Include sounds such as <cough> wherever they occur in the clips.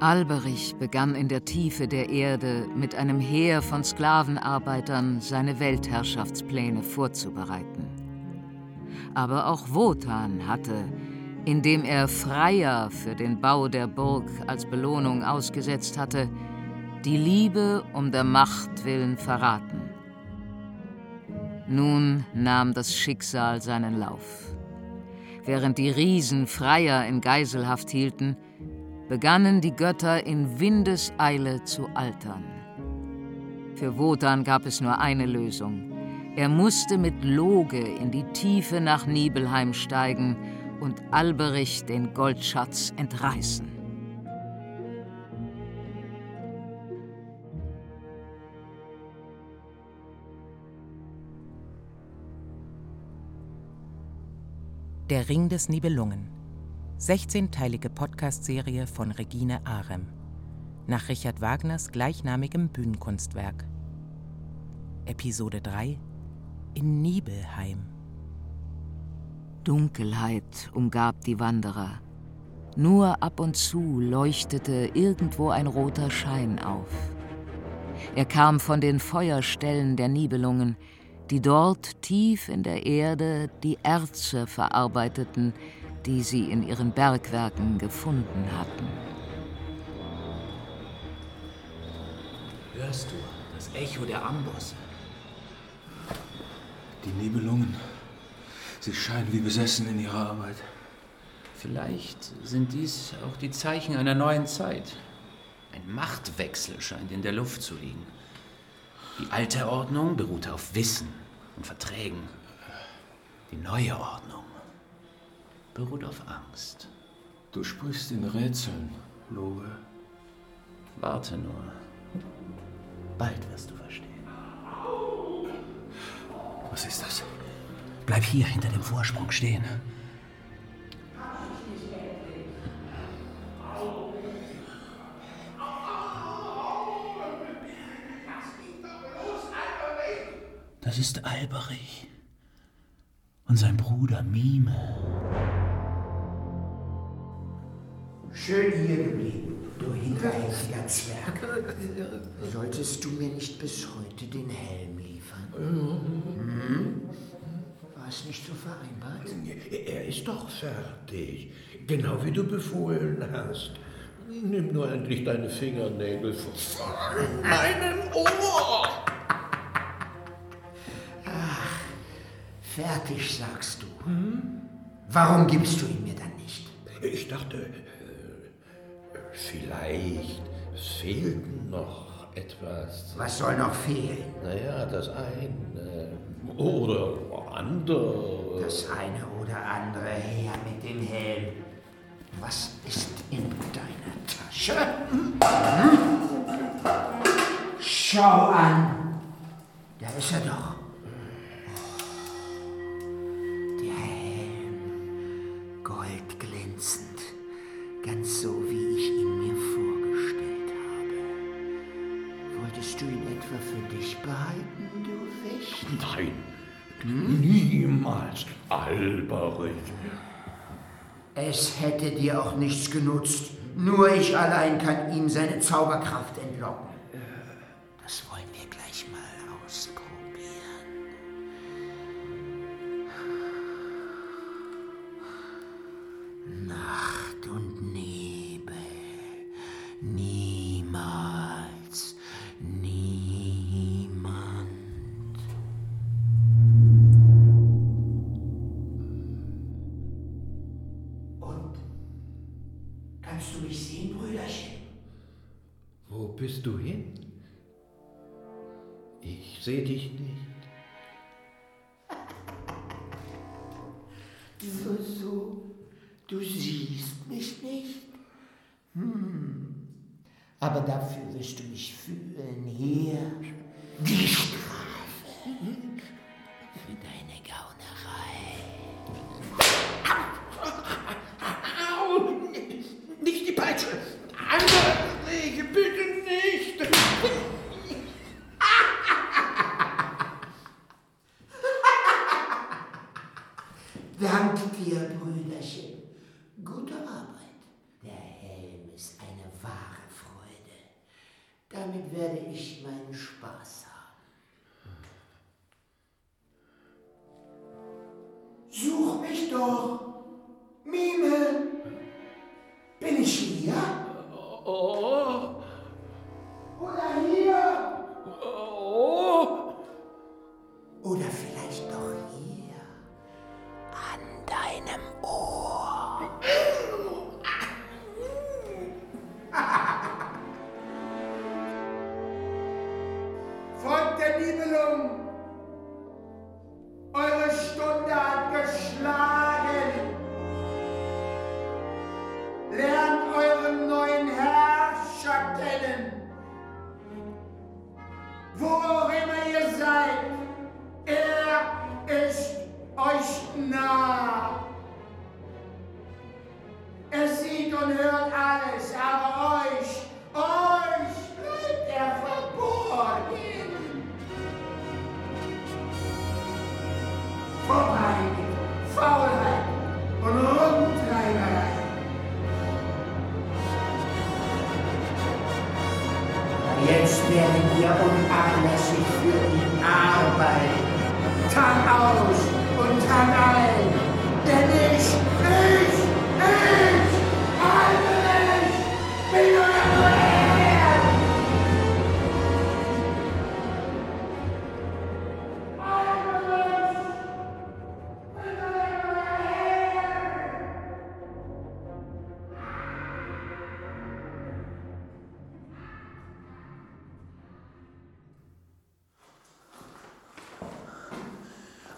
Alberich begann in der Tiefe der Erde mit einem Heer von Sklavenarbeitern seine Weltherrschaftspläne vorzubereiten. Aber auch Wotan hatte, indem er Freier für den Bau der Burg als Belohnung ausgesetzt hatte, die Liebe um der Macht willen verraten. Nun nahm das Schicksal seinen Lauf. Während die Riesen Freier in Geiselhaft hielten, begannen die Götter in Windeseile zu altern. Für Wotan gab es nur eine Lösung. Er musste mit Loge in die Tiefe nach Nibelheim steigen und Alberich den Goldschatz entreißen. Der Ring des Nibelungen 16-teilige Podcast-Serie von Regine Arem. Nach Richard Wagners gleichnamigem Bühnenkunstwerk. Episode 3 In Nibelheim. Dunkelheit umgab die Wanderer. Nur ab und zu leuchtete irgendwo ein roter Schein auf. Er kam von den Feuerstellen der Nibelungen, die dort tief in der Erde die Erze verarbeiteten, die sie in ihren Bergwerken gefunden hatten. Hörst du das Echo der Ambosse? Die Nibelungen. Sie scheinen wie besessen in ihrer Arbeit. Vielleicht sind dies auch die Zeichen einer neuen Zeit. Ein Machtwechsel scheint in der Luft zu liegen. Die alte Ordnung beruhte auf Wissen und Verträgen. Die neue Ordnung beruht auf Angst. Du sprichst in Rätseln, Loge. Warte nur. Bald wirst du verstehen. Was ist das? Bleib hier hinter dem Vorsprung stehen. Das ist Alberich und sein Bruder Mime. Schön hier geblieben, du hinterhältiger Zwerg. Solltest du mir nicht bis heute den Helm liefern? Hm? War es nicht so vereinbart? Er ist doch fertig, genau wie du befohlen hast. Nimm nur endlich deine Fingernägel von meinem Ohr! Ach, fertig sagst du. Warum gibst du ihn mir dann nicht? Ich dachte, vielleicht fehlt noch etwas. Was soll noch fehlen? Naja, das eine oder andere. Das eine oder andere her mit dem Helm. Was ist in deiner Tasche? Schau an. Da ist er doch. Alberich. Es hätte dir auch nichts genutzt. Nur ich allein kann ihm seine Zauberkraft entlocken.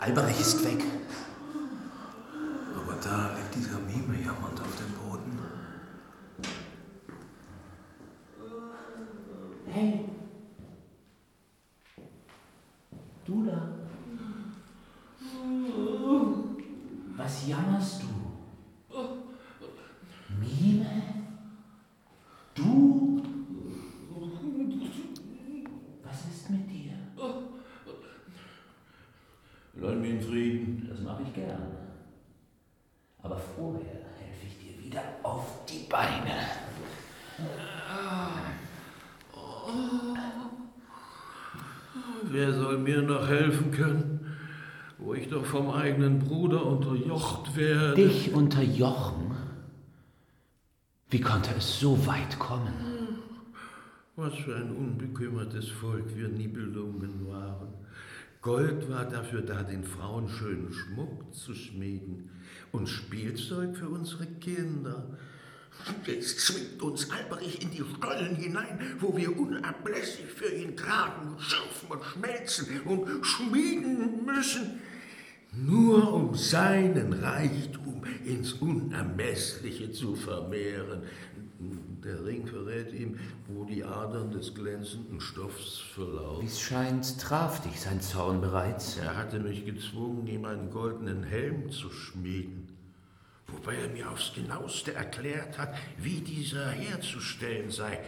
Alberich ist weg. Aber da liegt dieser Mime jammernd auf dem Boden. Hey. Du da. Was jammerst du? Mime? Du? Was ist mit dir? Lass mich in Frieden. Das mache ich gern. Aber vorher helfe ich dir wieder auf die Beine. Wer soll mir noch helfen können, wo ich doch vom eigenen Bruder unterjocht werde? Dich unterjochen? Wie konnte es so weit kommen? Was für ein unbekümmertes Volk wir Nibelungen waren. Gold war dafür da, den Frauen schönen Schmuck zu schmieden und Spielzeug für unsere Kinder. Jetzt zwingt uns Alberich in die Stollen hinein, wo wir unablässig für ihn tragen schürfen und schmelzen und schmieden müssen, nur um seinen Reichtum ins Unermessliche zu vermehren. Der Ring verrät ihm, wo die Adern des glänzenden Stoffs Wie verlaufen. es scheint, traf dich sein Zorn bereits. Er hatte mich gezwungen, ihm einen goldenen Helm zu schmieden, wobei er mir aufs genaueste erklärt hat, wie dieser herzustellen sei.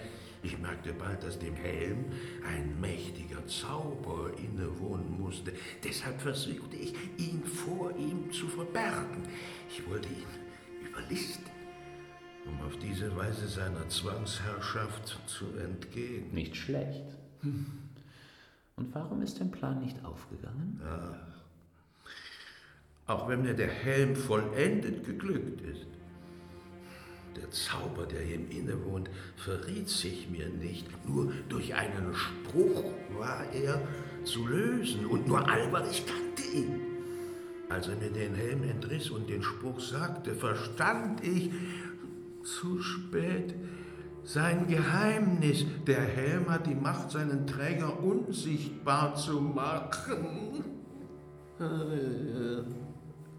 Ich merkte bald, dass dem Helm ein mächtiger Zauber innewohnen musste. Deshalb versuchte ich, ihn vor ihm zu verbergen. Ich wollte ihn überlisten, um auf diese Weise seiner Zwangsherrschaft zu entgehen. Nicht schlecht. Und warum ist dein Plan nicht aufgegangen? Auch wenn mir der Helm vollendet geglückt ist. Der Zauber, der ihm innewohnt, verriet sich mir nicht. Nur durch einen Spruch war er zu lösen und nur Alberich kannte ihn. Als er mir den Helm entriss und den Spruch sagte, verstand ich zu spät sein Geheimnis. Der Helm hat die Macht, seinen Träger unsichtbar zu machen.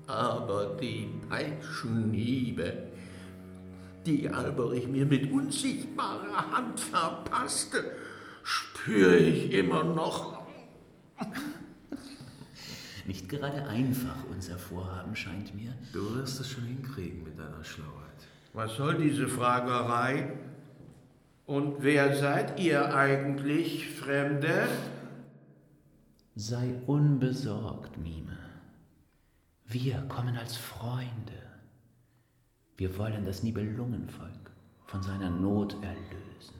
Aber die Peitschenhiebe, die Alberich mir mit unsichtbarer Hand verpasste, spüre ich immer noch. Nicht gerade einfach, unser Vorhaben scheint mir. Du wirst es schon hinkriegen mit deiner Schlauheit. Was soll diese Fragerei? Und wer seid ihr eigentlich, Fremde? Sei unbesorgt, Mime. Wir kommen als Freunde. Wir wollen das Nibelungenvolk von seiner Not erlösen.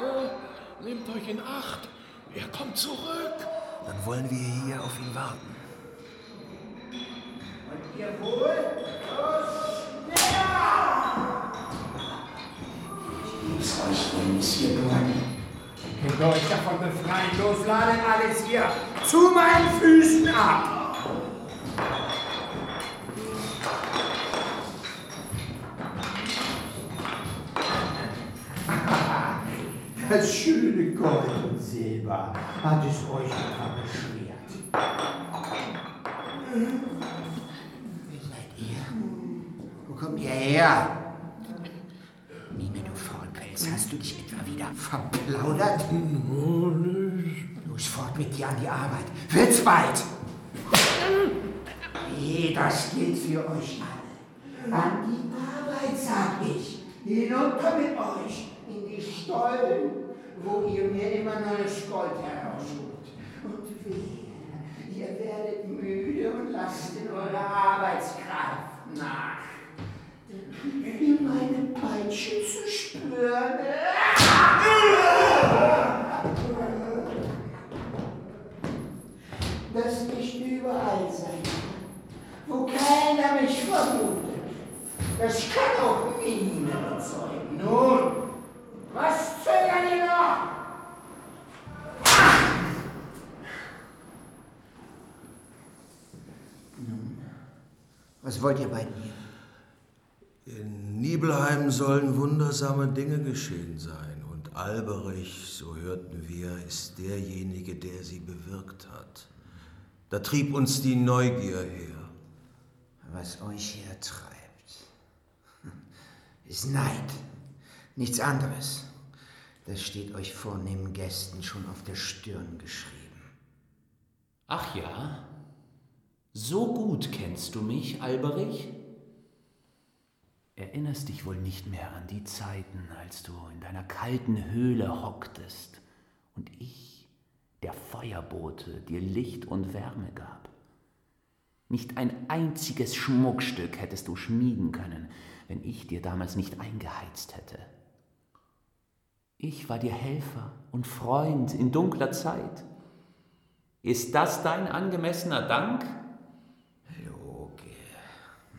Oh, nehmt euch in Acht. Er kommt zurück. Dann wollen wir hier auf ihn warten. Könnt euch davon befreien? Los, ladet alles hier zu meinen Füßen ab! <laughs> Das schöne Gold und Silber hat es euch etwa beschwert. Wer seid ihr? Wo kommt ihr her? Mime, du Faulpelz, hast du dich etwa wieder verplaudert? Los fort mit dir an die Arbeit. Wird's bald! Hey, das gilt für euch alle. An die Arbeit, sag ich. Hinunter mit euch in die Stollen, wo ihr mir immer neues Gold herausholt. Und wehe, ihr werdet müde und lasst in eurer Arbeitskraft nach. Ihr meine Peitsche zu spüren. Das nicht überall sein kann, wo keiner mich vermutet. Das kann auch Mine bezeugen. Nun, was zögern ihr noch? Was wollt ihr bei mir? In Nibelheim sollen wundersame Dinge geschehen sein. Und Alberich, so hörten wir, ist derjenige, der sie bewirkt hat. Da trieb uns die Neugier her. Was euch hertreibt, <laughs> ist Neid. Nichts anderes. Das steht euch vornehmen Gästen schon auf der Stirn geschrieben. Ach ja? So gut kennst du mich, Alberich? Erinnerst dich wohl nicht mehr an die Zeiten, als du in deiner kalten Höhle hocktest und ich, der Feuerbote, dir Licht und Wärme gab? Nicht ein einziges Schmuckstück hättest du schmieden können, wenn ich dir damals nicht eingeheizt hätte. Ich war dir Helfer und Freund in dunkler Zeit. Ist das dein angemessener Dank? Loge,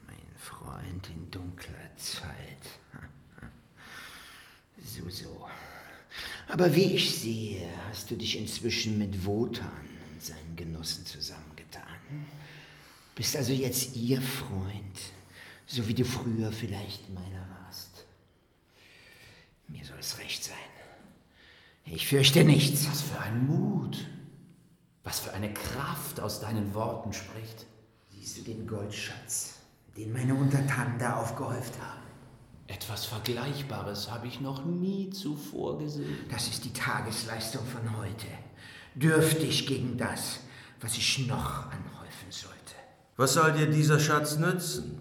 mein Freund in dunkler Zeit. <laughs> So, so. Aber wie ich sehe, hast du dich inzwischen mit Wotan und seinen Genossen zusammengetan. Bist also jetzt ihr Freund, so wie du früher vielleicht meiner warst. Mir soll es recht sein. Ich fürchte nichts. Was für ein Mut, was für eine Kraft aus deinen Worten spricht. Siehst du den Goldschatz, den meine Untertanen da aufgehäuft haben? Etwas Vergleichbares habe ich noch nie zuvor gesehen. Das ist die Tagesleistung von heute. Dürftig gegen das, was ich noch anhäufen sollte. Was soll dir dieser Schatz nützen?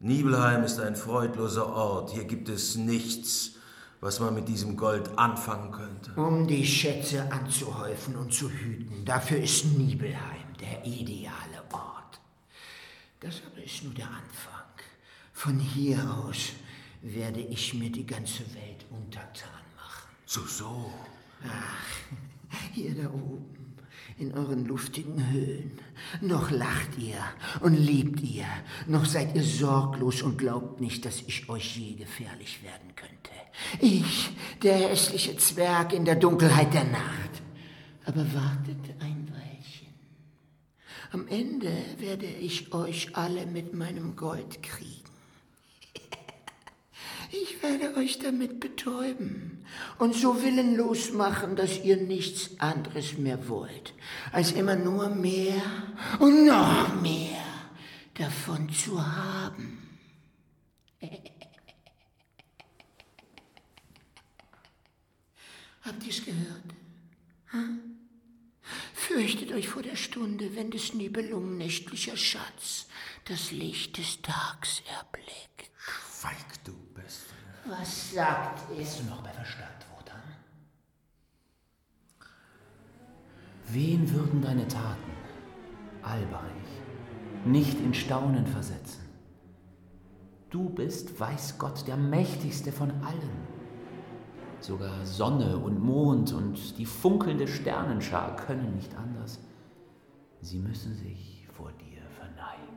Nibelheim ist ein freudloser Ort. Hier gibt es nichts, was man mit diesem Gold anfangen könnte. Um die Schätze anzuhäufen und zu hüten, dafür ist Nibelheim der ideale Ort. Das aber ist nur der Anfang. Von hier aus werde ich mir die ganze Welt untertan machen. So, so. Ach, hier da oben, in euren luftigen Höhlen. Noch lacht ihr und liebt ihr, noch seid ihr sorglos und glaubt nicht, dass ich euch je gefährlich werden könnte. Ich, der hässliche Zwerg in der Dunkelheit der Nacht. Aber wartet. Am Ende werde ich euch alle mit meinem Gold kriegen. <laughs> Ich werde euch damit betäuben und so willenlos machen, dass ihr nichts anderes mehr wollt, als immer nur mehr und noch mehr davon zu haben. <laughs> Habt ihr's gehört? Hm? Fürchtet euch vor der Stunde, wenn des Nibelungen nächtlicher Schatz das Licht des Tags erblickt. Schweig, du Beste. Was sagt ihr? Bist du noch bei Verstand, Wotan? Wen würden deine Taten, Alberich, nicht in Staunen versetzen? Du bist, weiß Gott, der mächtigste von allen. Sogar Sonne und Mond und die funkelnde Sternenschar können nicht anders. Sie müssen sich vor dir verneigen.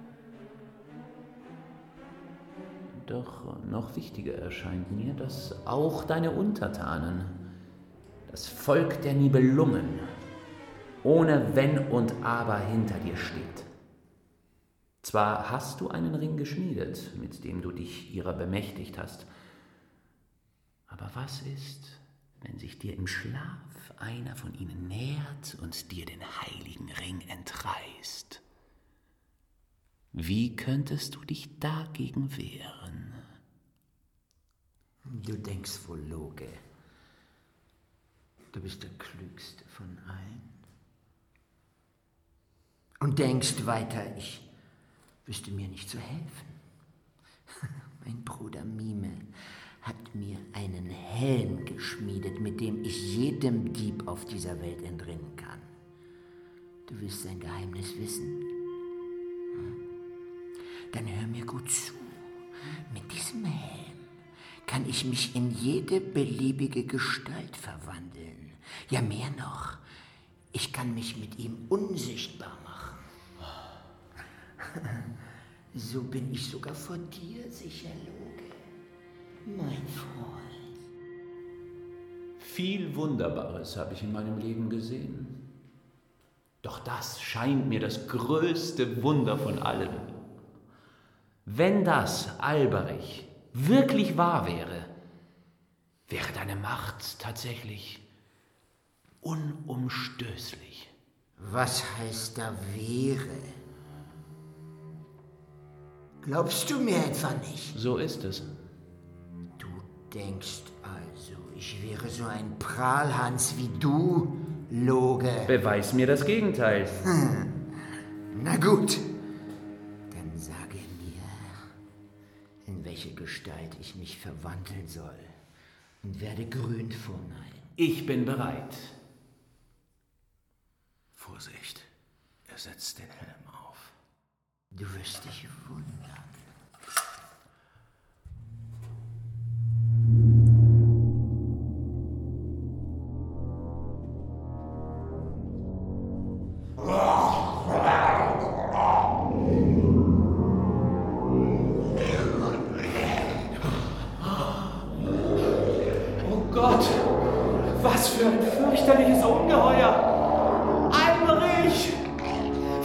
Doch noch wichtiger erscheint mir, dass auch deine Untertanen, das Volk der Nibelungen, ohne Wenn und Aber hinter dir steht. Zwar hast du einen Ring geschmiedet, mit dem du dich ihrer bemächtigt hast, aber was ist, wenn sich dir im Schlaf einer von ihnen nähert und dir den heiligen Ring entreißt? Wie könntest du dich dagegen wehren? Du denkst wohl, Loge. Du bist der Klügste von allen. Und denkst weiter, ich wüsste mir nicht zu helfen. <laughs> mein Bruder Mime hat mir einen Helm geschmiedet, mit dem ich jedem Dieb auf dieser Welt entrinnen kann. Du willst sein Geheimnis wissen? Hm? Dann hör mir gut zu. Mit diesem Helm kann ich mich in jede beliebige Gestalt verwandeln. Ja, mehr noch, ich kann mich mit ihm unsichtbar machen. <laughs> So bin ich sogar vor dir sicher, Loge mein Freund. Viel Wunderbares habe ich in meinem Leben gesehen. Doch das scheint mir das größte Wunder von allen. Wenn das, Alberich, wirklich wahr wäre, wäre deine Macht tatsächlich unumstößlich. Was heißt da wäre? Glaubst du mir etwa nicht? So ist es denkst also, ich wäre so ein Prahlhans wie du, Loge. Beweis mir das Gegenteil. Hm. Na gut, dann sage mir, in welche Gestalt ich mich verwandeln soll und werde grün vor Neid. Ich bin bereit. Vorsicht, er setzt den Helm auf. Du wirst dich wundern.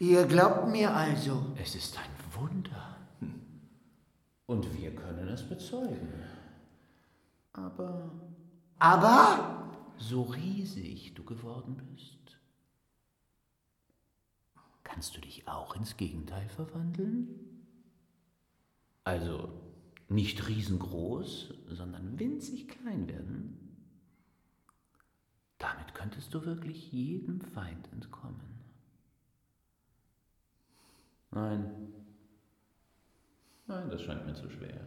Ihr glaubt mir also. Es ist ein Wunder. Und wir können es bezeugen. Aber. Aber? So riesig du geworden bist. Kannst du dich auch ins Gegenteil verwandeln? Also nicht riesengroß, sondern winzig klein werden, damit könntest du wirklich jedem Feind entkommen. Nein, nein, das scheint mir zu schwer.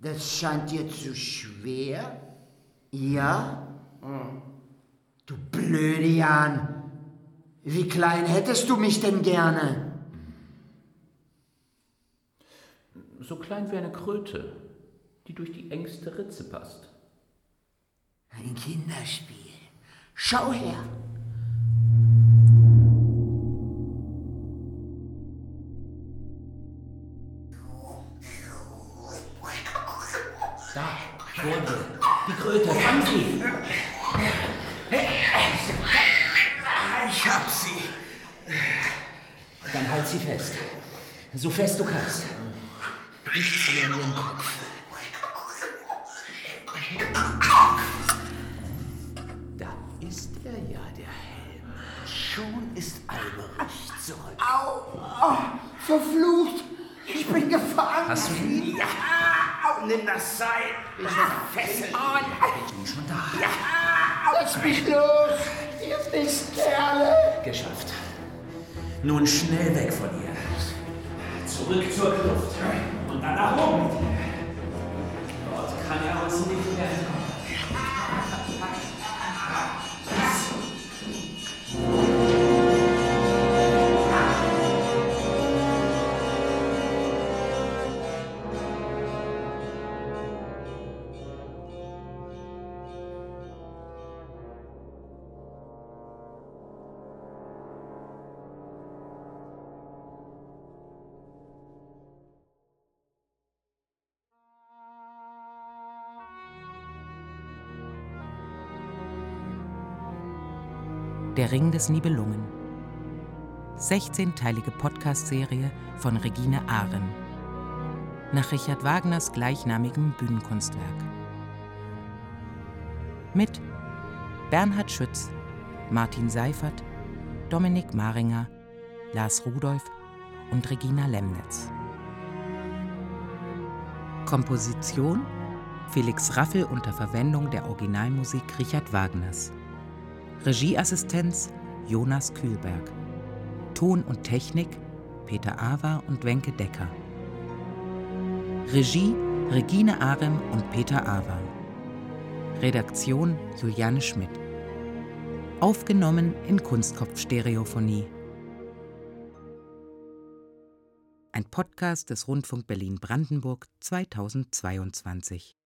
Das scheint dir zu schwer? Ja? Du blöde Jan, wie klein hättest du mich denn gerne? so klein wie eine Kröte, die durch die engste Ritze passt. Ein Kinderspiel. Schau her. So fest du kannst. Nichts mehr in ihren Kopf. Da ist er ja, der Helm. Schon ist Alberich zurück. Au! Oh, verflucht! Ich bin gefangen! Hast du ihn? Ja! Nimm das Seil! Ich bin fesseln! Oh, ich bin schon da. Ja! Lasst mich los, ihr Mistkerle! Geschafft. Nun schnell weg von hier. Zurück zur Kluft. Und dann nach oben. Dort kann er uns nicht mehr entkommen. Der Ring des Nibelungen. 16-teilige Podcast-Serie von Regine Ahren. Nach Richard Wagners gleichnamigem Bühnenkunstwerk. Mit Bernhard Schütz, Martin Seifert, Dominik Maringer, Lars Rudolph und Regina Lemnitz. Komposition Felix Raffel unter Verwendung der Originalmusik Richard Wagners. Regieassistenz Jonas Kühlberg. Ton und Technik Peter Awa und Wenke Decker. Regie Regine Arem und Peter Awa. Redaktion Juliane Schmidt. Aufgenommen in Kunstkopfstereophonie. Ein Podcast des Rundfunk Berlin-Brandenburg 2022.